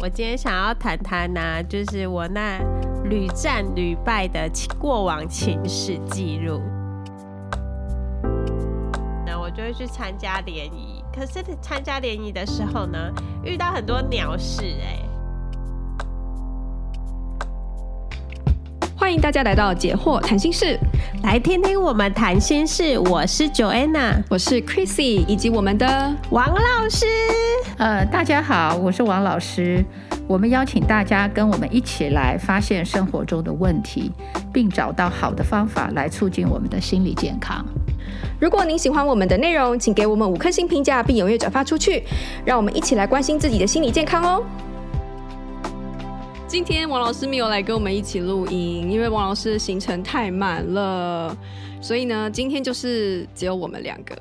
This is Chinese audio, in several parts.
我今天想要谈谈呢，就是我那屡战屡败的过往情史记录。那我就会去参加联谊，可是参加联谊的时候呢，遇到很多鸟事哎、欸。欢迎大家来到解惑谈心室，来听听我们谈心事。我是 Joanna，我是 Chrissy，以及我们的王老师。呃，大家好，我是王老师。我们邀请大家跟我们一起来发现生活中的问题，并找到好的方法来促进我们的心理健康。如果您喜欢我们的内容，请给我们五颗星评价，并踊跃转发出去，让我们一起来关心自己的心理健康哦。今天王老师没有来跟我们一起录音，因为王老师的行程太满了，所以呢，今天就是只有我们两个。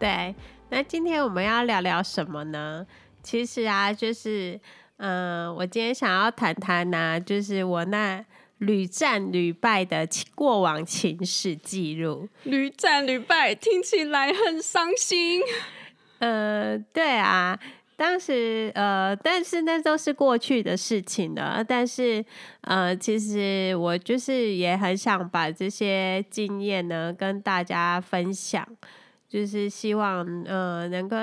对，那今天我们要聊聊什么呢？其实啊，就是，嗯、呃，我今天想要谈谈呢，就是我那屡战屡败的过往情史记录。屡战屡败听起来很伤心。呃，对啊。当时，呃，但是那都是过去的事情了。但是，呃，其实我就是也很想把这些经验呢跟大家分享，就是希望，呃，能够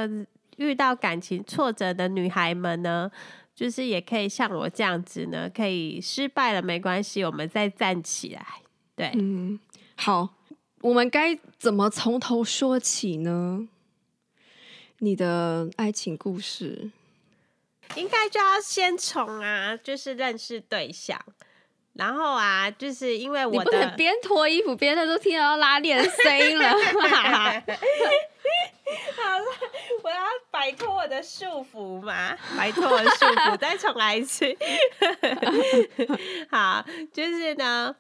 遇到感情挫折的女孩们呢，就是也可以像我这样子呢，可以失败了没关系，我们再站起来。对，嗯，好，我们该怎么从头说起呢？你的爱情故事，应该就要先从啊，就是认识对象，然后啊，就是因为我的边脱衣服边的都听到拉链声音了。好了，我要摆脱我的束缚嘛，摆脱我的束缚，再重来一次。好，就是呢。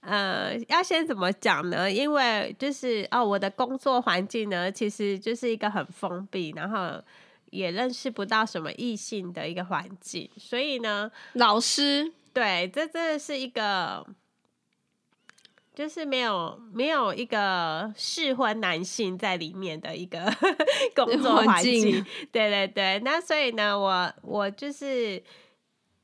呃，要先怎么讲呢？因为就是哦，我的工作环境呢，其实就是一个很封闭，然后也认识不到什么异性的一个环境，所以呢，老师，对，这真的是一个，就是没有没有一个适婚男性在里面的一个 工作环境，对对对，那所以呢，我我就是。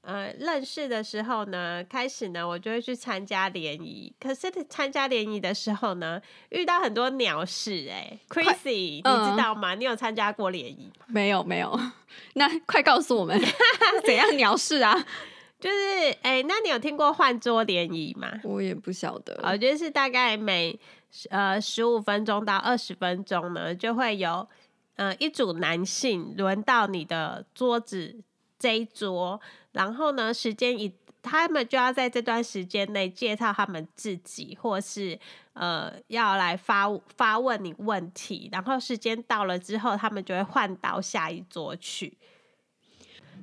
呃，认识的时候呢，开始呢，我就会去参加联谊。可是参加联谊的时候呢，遇到很多鸟事哎、欸。Chrissy，、嗯、你知道吗？你有参加过联谊吗？没有，没有。那快告诉我们 怎样鸟事啊？就是哎、欸，那你有听过换桌联谊吗？我也不晓得。我觉得是大概每呃十五分钟到二十分钟呢，就会有呃一组男性轮到你的桌子这一桌。然后呢，时间一，他们就要在这段时间内介绍他们自己，或是呃要来发发问你问题。然后时间到了之后，他们就会换到下一桌去。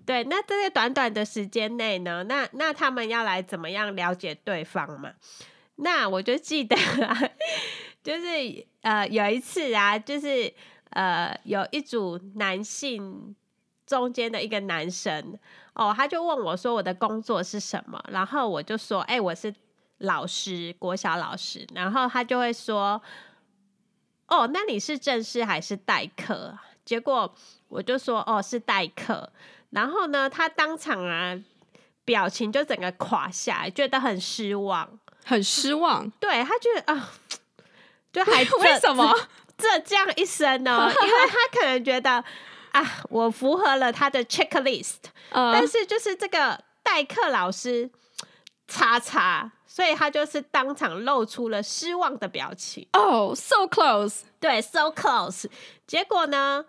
对，那这些短短的时间内呢，那那他们要来怎么样了解对方嘛？那我就记得啊，就是呃有一次啊，就是呃有一组男性中间的一个男生。哦，他就问我说：“我的工作是什么？”然后我就说：“哎、我是老师，国小老师。”然后他就会说：“哦，那你是正式还是代课？”结果我就说：“哦，是代课。”然后呢，他当场啊，表情就整个垮下来，觉得很失望，很失望。对，他觉得啊，就还为什么 这这样一生呢？因为他可能觉得。啊，我符合了他的 checklist，、uh, 但是就是这个代课老师叉叉，所以他就是当场露出了失望的表情。哦、oh,，so close，对，so close。结果呢，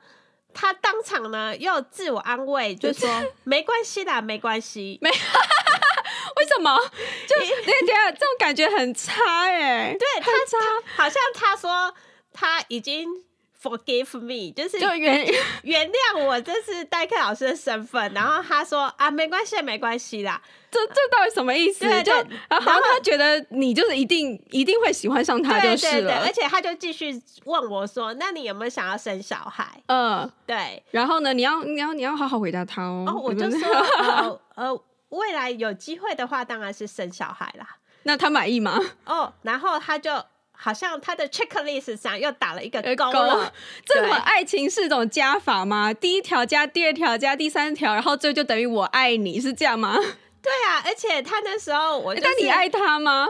他当场呢又自我安慰，就说 没关系啦，没关系。没，为什么？就那觉得这种感觉很差哎。对，他差，好像他说他已经。Forgive me，就是就原 原谅我这是代课老师的身份。然后他说啊，没关系，没关系啦。这这到底什么意思？对，就然后他觉得你就是一定一定会喜欢上他就是了。对对对，而且他就继续问我说：“那你有没有想要生小孩？”嗯，对。然后呢，你要你要你要好好回答他哦。哦，我就说 呃呃，未来有机会的话，当然是生小孩啦。那他满意吗？哦，然后他就。好像他的 checklist 上又打了一个勾。这种爱情是种加法吗？第一条加第二条加第三条，然后最后就等于我爱你，是这样吗？对啊，而且他那时候我、就是，但你爱他吗？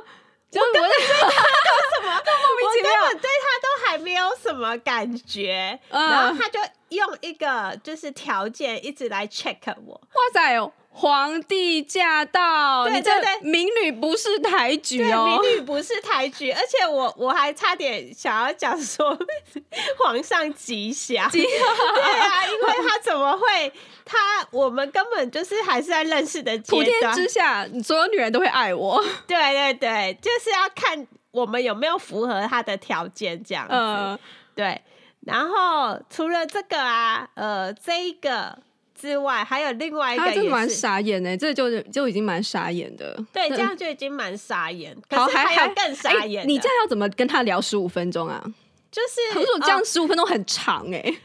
我根本对他都什么都 莫名其妙，我根本对他都还没有什么感觉，嗯、然后他就用一个就是条件一直来 check 我。哇塞哦！皇帝驾到！对对对，民女不是抬举哦，民女不是抬举，而且我我还差点想要讲说 皇上吉祥，吉祥 对啊，因为他怎么会？他我们根本就是还是在认识的阶段，普天之下，所有女人都会爱我。对对对，就是要看我们有没有符合他的条件这样子。呃、对，然后除了这个啊，呃，这一个。之外，还有另外一个也是，蛮傻眼的，这就就已经蛮傻眼的。对，这样就已经蛮傻眼。可是还有更傻眼，你这样要怎么跟他聊十五分钟啊？就是，可是我这样十五分钟很长哎、欸。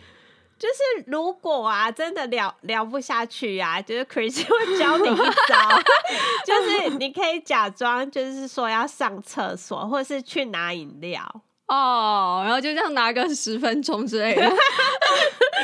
就是如果啊，真的聊聊不下去啊，就是 Chris 会教你一招，就是你可以假装就是说要上厕所，或是去拿饮料。哦，然后就这样拿个十分钟之类的，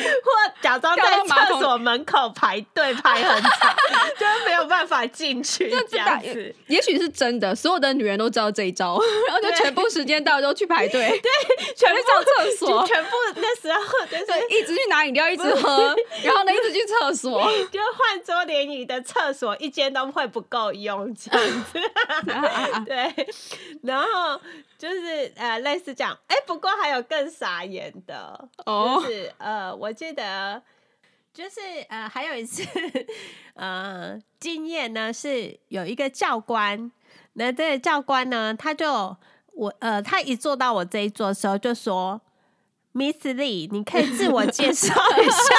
或假装在厕所门口排队排很长，就是没有办法进去这样子。也许是真的，所有的女人都知道这一招，然后就全部时间到都去排队，对，全部上厕所，全部那时候就是一直去拿饮料，一直喝，然后呢一直去厕所，就换桌联谊的厕所一间都会不够用这样子，对，然后。就是呃，类似这样，哎、欸，不过还有更傻眼的，oh. 就是呃，我记得就是呃，还有一次 呃，经验呢是有一个教官，那这个教官呢，他就我呃，他一坐到我这一桌的时候就说，Miss Lee，你可以自我介绍一下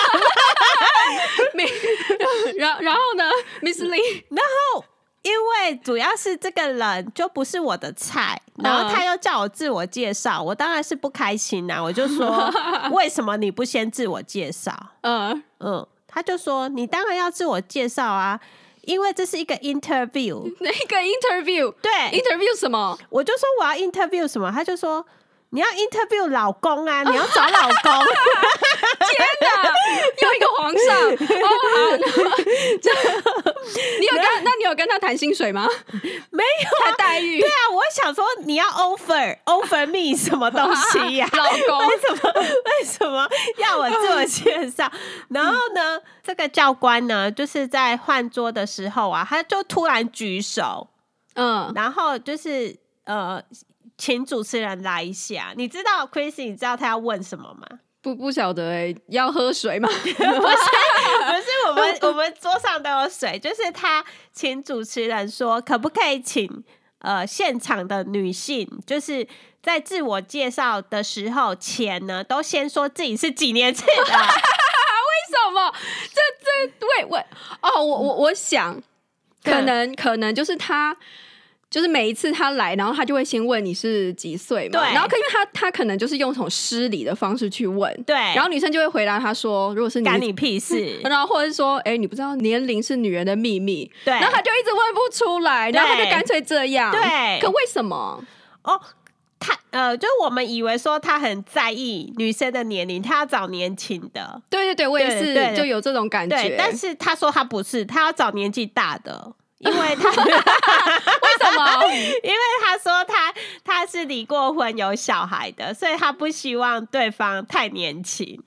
然后然后呢，Miss Lee，然后。因为主要是这个人就不是我的菜，然后他又叫我自我介绍，我当然是不开心呐。我就说，为什么你不先自我介绍？嗯嗯，他就说，你当然要自我介绍啊，因为这是一个 interview。哪个 interview？对，interview 什么？我就说我要 interview 什么，他就说。你要 interview 老公啊！你要找老公。天哪，又一个皇上。哦好，这 你有跟那你有跟他谈薪水吗？没有。谈待遇？对啊，我想说你要 offer offer me 什么东西呀？老公？为什么为什么要我自我介绍？然后呢，这个教官呢，就是在换桌的时候啊，他就突然举手，嗯，然后就是呃。请主持人来一下，你知道 Chrissy，你知道他要问什么吗？不不晓得哎、欸，要喝水吗？不是，不是，我们 我们桌上都有水，就是他请主持人说，可不可以请呃现场的女性，就是在自我介绍的时候前呢，都先说自己是几年次的？为什么？这这喂喂哦，我我我想，可能可能就是他。就是每一次他来，然后他就会先问你是几岁嘛，对，然后可因为他他可能就是用一种失礼的方式去问，对，然后女生就会回答他说，如果是你，干你屁事，然后或者是说，哎，你不知道年龄是女人的秘密，对，然后他就一直问不出来，然后他就干脆这样，对，可为什么？哦，他呃，就是我们以为说他很在意女生的年龄，他要找年轻的，对对对，我也是就有这种感觉，但是他说他不是，他要找年纪大的。因为他 为什么？因为他说他他是离过婚有小孩的，所以他不希望对方太年轻。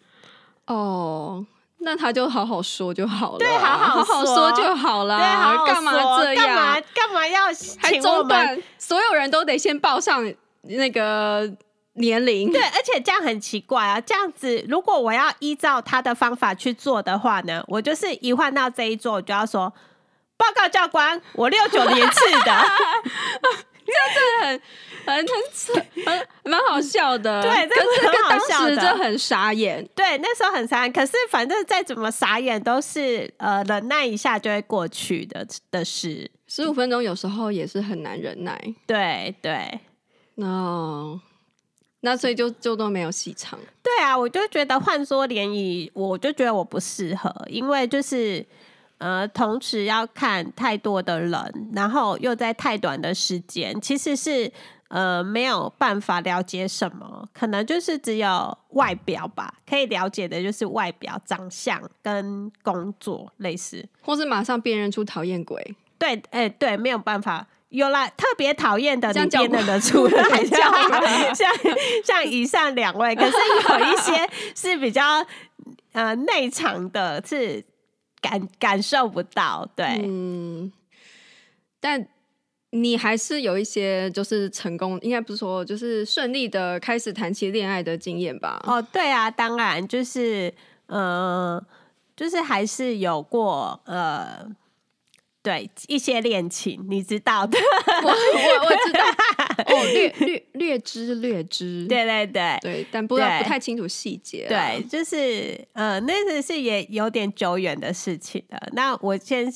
哦，那他就好好说就好了，对，好好好说就好了。对，好好，干嘛这样？干嘛干嘛要请我们所有人都得先报上那个年龄？对，而且这样很奇怪啊！这样子，如果我要依照他的方法去做的话呢，我就是一换到这一桌，我就要说。报告教官，我六九年次的，这真的很很很很蛮好笑的。对，这是很好笑的，这很傻眼。对，那时候很傻眼。可是反正再怎么傻眼，都是呃忍耐一下就会过去的的事。十五分钟有时候也是很难忍耐。对对，那那所以就就都没有戏唱。对啊，我就觉得换说联谊，我就觉得我不适合，因为就是。呃，同时要看太多的人，然后又在太短的时间，其实是呃没有办法了解什么，可能就是只有外表吧，可以了解的就是外表、长相跟工作类似，或是马上辨认出讨厌鬼。对，哎、欸，对，没有办法。有啦，特别讨厌的你辨认得出来，像像像以上两位，可是有一些是比较呃内藏的，是感感受不到，对，嗯，但你还是有一些就是成功，应该不是说就是顺利的开始谈起恋爱的经验吧？哦，对啊，当然就是呃，就是还是有过呃。对一些恋情，你知道的，我我我知道，哦，略略略知略知，对对对对，但不知道不太清楚细节。对，就是呃，那次是也有点久远的事情了。那我先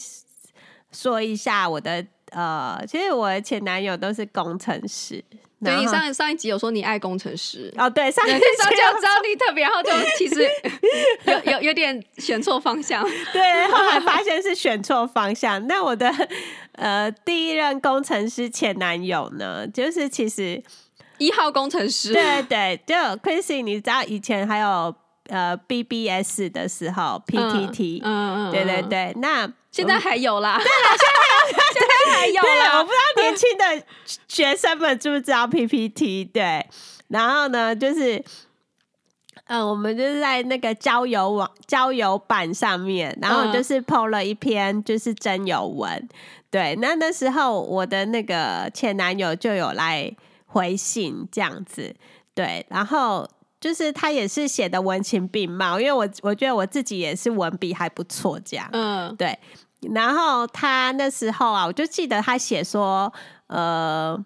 说一下我的呃，其实我的前男友都是工程师。对，你上上一集有说你爱工程师哦，对，上一集就知道你特别，然后就其实有有有点选错方向，对，后来发现是选错方向。那我的呃第一任工程师前男友呢，就是其实一号工程师，对对，就 Chrissy，你知道以前还有呃 BBS 的时候，PTT，嗯嗯，对对对，那现在还有啦，对啦，现在。现在还有啦，我不知道年轻的学生们知不知道 PPT？对，然后呢，就是，嗯、我们就是在那个交友网、交友版上面，然后就是 PO 了一篇就是征友文。对，那那时候我的那个前男友就有来回信这样子。对，然后就是他也是写的文情并茂，因为我我觉得我自己也是文笔还不错，这样。嗯，对。然后他那时候啊，我就记得他写说，呃，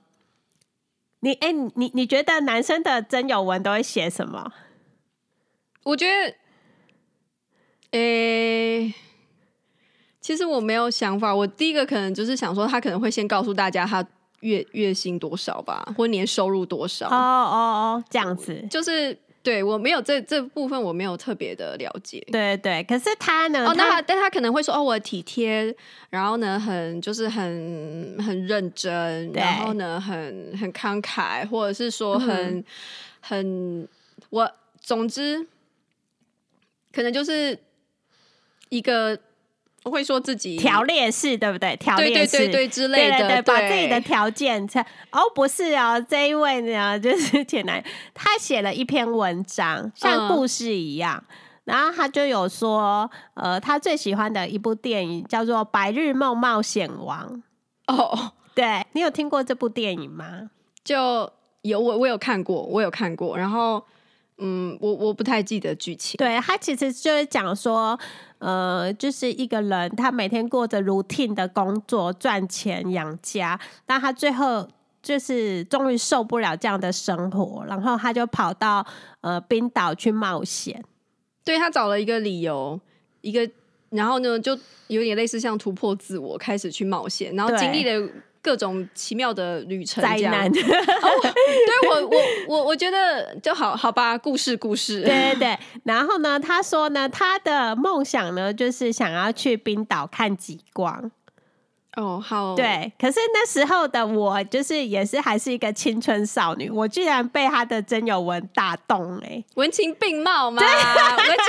你哎，你你觉得男生的征友文都会写什么？我觉得，诶，其实我没有想法。我第一个可能就是想说，他可能会先告诉大家他月月薪多少吧，或年收入多少。哦哦哦，这样子就是。对，我没有这这部分，我没有特别的了解。对对，可是他呢？哦，那他但他可能会说哦，我体贴，然后呢，很就是很很认真，然后呢，很很慷慨，或者是说很、嗯、很我总之，可能就是一个。会说自己条列式，对不对？条列式对对对对之类的，对对对，把自己的条件哦，不是哦，这一位呢，就是前男，他写了一篇文章，像故事一样，嗯、然后他就有说，呃，他最喜欢的一部电影叫做《白日梦冒险王》。哦，对，你有听过这部电影吗？就有我我有看过，我有看过，然后嗯，我我不太记得剧情。对，他其实就是讲说。呃，就是一个人，他每天过着 routine 的工作，赚钱养家，但他最后就是终于受不了这样的生活，然后他就跑到呃冰岛去冒险。对，他找了一个理由，一个，然后呢，就有点类似像突破自我，开始去冒险，然后经历了。各种奇妙的旅程，灾难。对我，我，我，我觉得就好好吧。故事，故事，对对对。然后呢，他说呢，他的梦想呢，就是想要去冰岛看极光。哦，好。对，可是那时候的我，就是也是还是一个青春少女，我居然被他的真有文打动哎，文情并茂嘛，文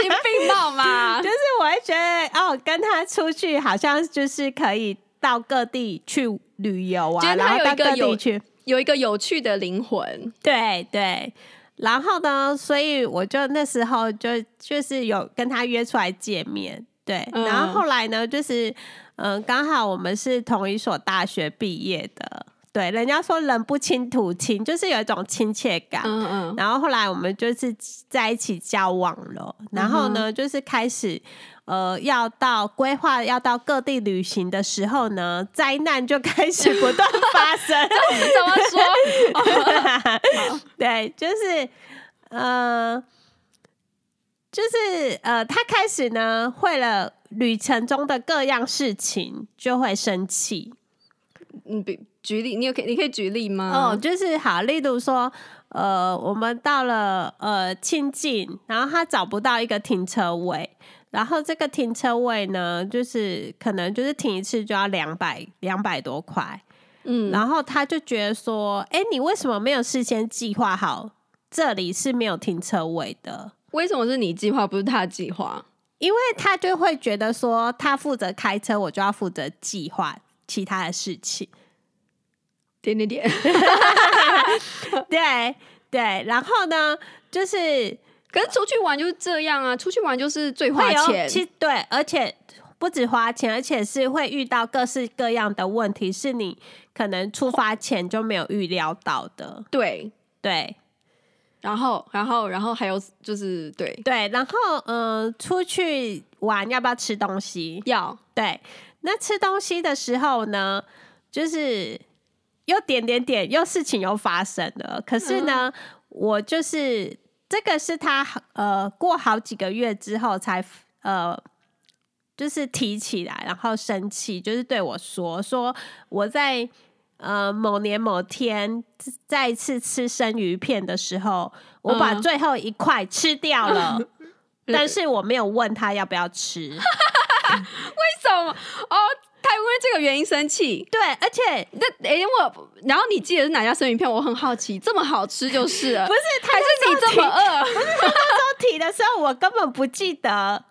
情并茂嘛，就是我会觉得哦，跟他出去好像就是可以到各地去。旅游啊，然后到各地去，有一个有趣的灵魂，对对。然后呢，所以我就那时候就就是有跟他约出来见面，对。嗯、然后后来呢，就是嗯，刚好我们是同一所大学毕业的，对。人家说人不亲土亲，就是有一种亲切感。嗯嗯。然后后来我们就是在一起交往了，然后呢，就是开始。呃，要到规划要到各地旅行的时候呢，灾难就开始不断发生。怎么说？对，就是呃，就是呃，他开始呢，为了旅程中的各样事情就会生气。嗯，比举例，你有可你可以举例吗？哦，就是好，例如说，呃，我们到了呃清境，然后他找不到一个停车位。然后这个停车位呢，就是可能就是停一次就要两百两百多块，嗯，然后他就觉得说，哎、欸，你为什么没有事先计划好？这里是没有停车位的。为什么是你计划，不是他计划？因为他就会觉得说，他负责开车，我就要负责计划其他的事情。点点点，对对。然后呢，就是，可是出去玩就是这样啊，出去玩就是最花钱。对，而且不止花钱，而且是会遇到各式各样的问题，是你可能出发前就没有预料到的。对对。然后，然后，然后还有就是，对对，然后，嗯、呃，出去玩要不要吃东西？要。对，那吃东西的时候呢，就是又点点点，又事情又发生了。可是呢，嗯、我就是这个是他呃过好几个月之后才呃，就是提起来，然后生气，就是对我说说我在。呃，某年某天再一次吃生鱼片的时候，我把最后一块吃掉了，嗯、但是我没有问他要不要吃。为什么？哦，他因为这个原因生气。对，而且那哎、欸，我然后你记得是哪家生鱼片？我很好奇，这么好吃就是了。不是，还是你这么饿？不是，他那时候 提的时候，我根本不记得。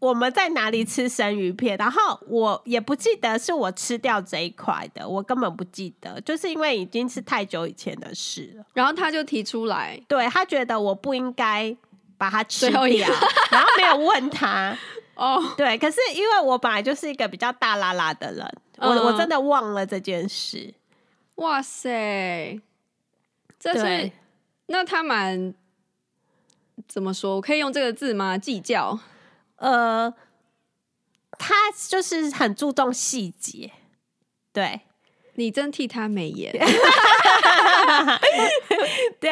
我们在哪里吃生鱼片？然后我也不记得是我吃掉这一块的，我根本不记得，就是因为已经是太久以前的事了。然后他就提出来，对，他觉得我不应该把它吃掉，然后没有问他。哦，对，可是因为我本来就是一个比较大拉拉的人，我、嗯、我真的忘了这件事。哇塞，这是那他蛮怎么说？我可以用这个字吗？计较。呃，他就是很注重细节，对，你真替他美颜。对，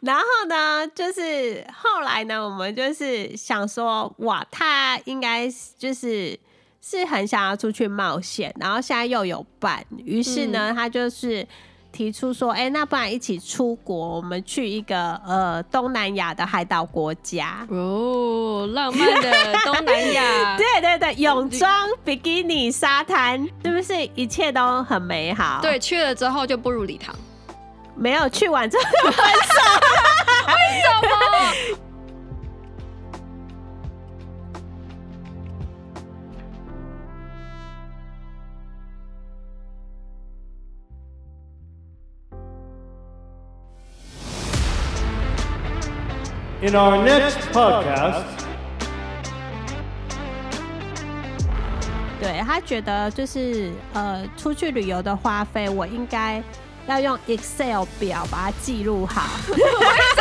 然后呢，就是后来呢，我们就是想说，哇，他应该就是是很想要出去冒险，然后现在又有伴，于是呢，嗯、他就是。提出说，哎、欸，那不然一起出国，我们去一个呃东南亚的海岛国家哦，浪漫的东南亚，对对对，泳装、比基尼、沙滩，是不是一切都很美好？对，去了之后就步入礼堂，没有去完之后就分手，为什么？In our next podcast，对，他觉得就是呃，出去旅游的花费，我应该要用 Excel 表把它记录好。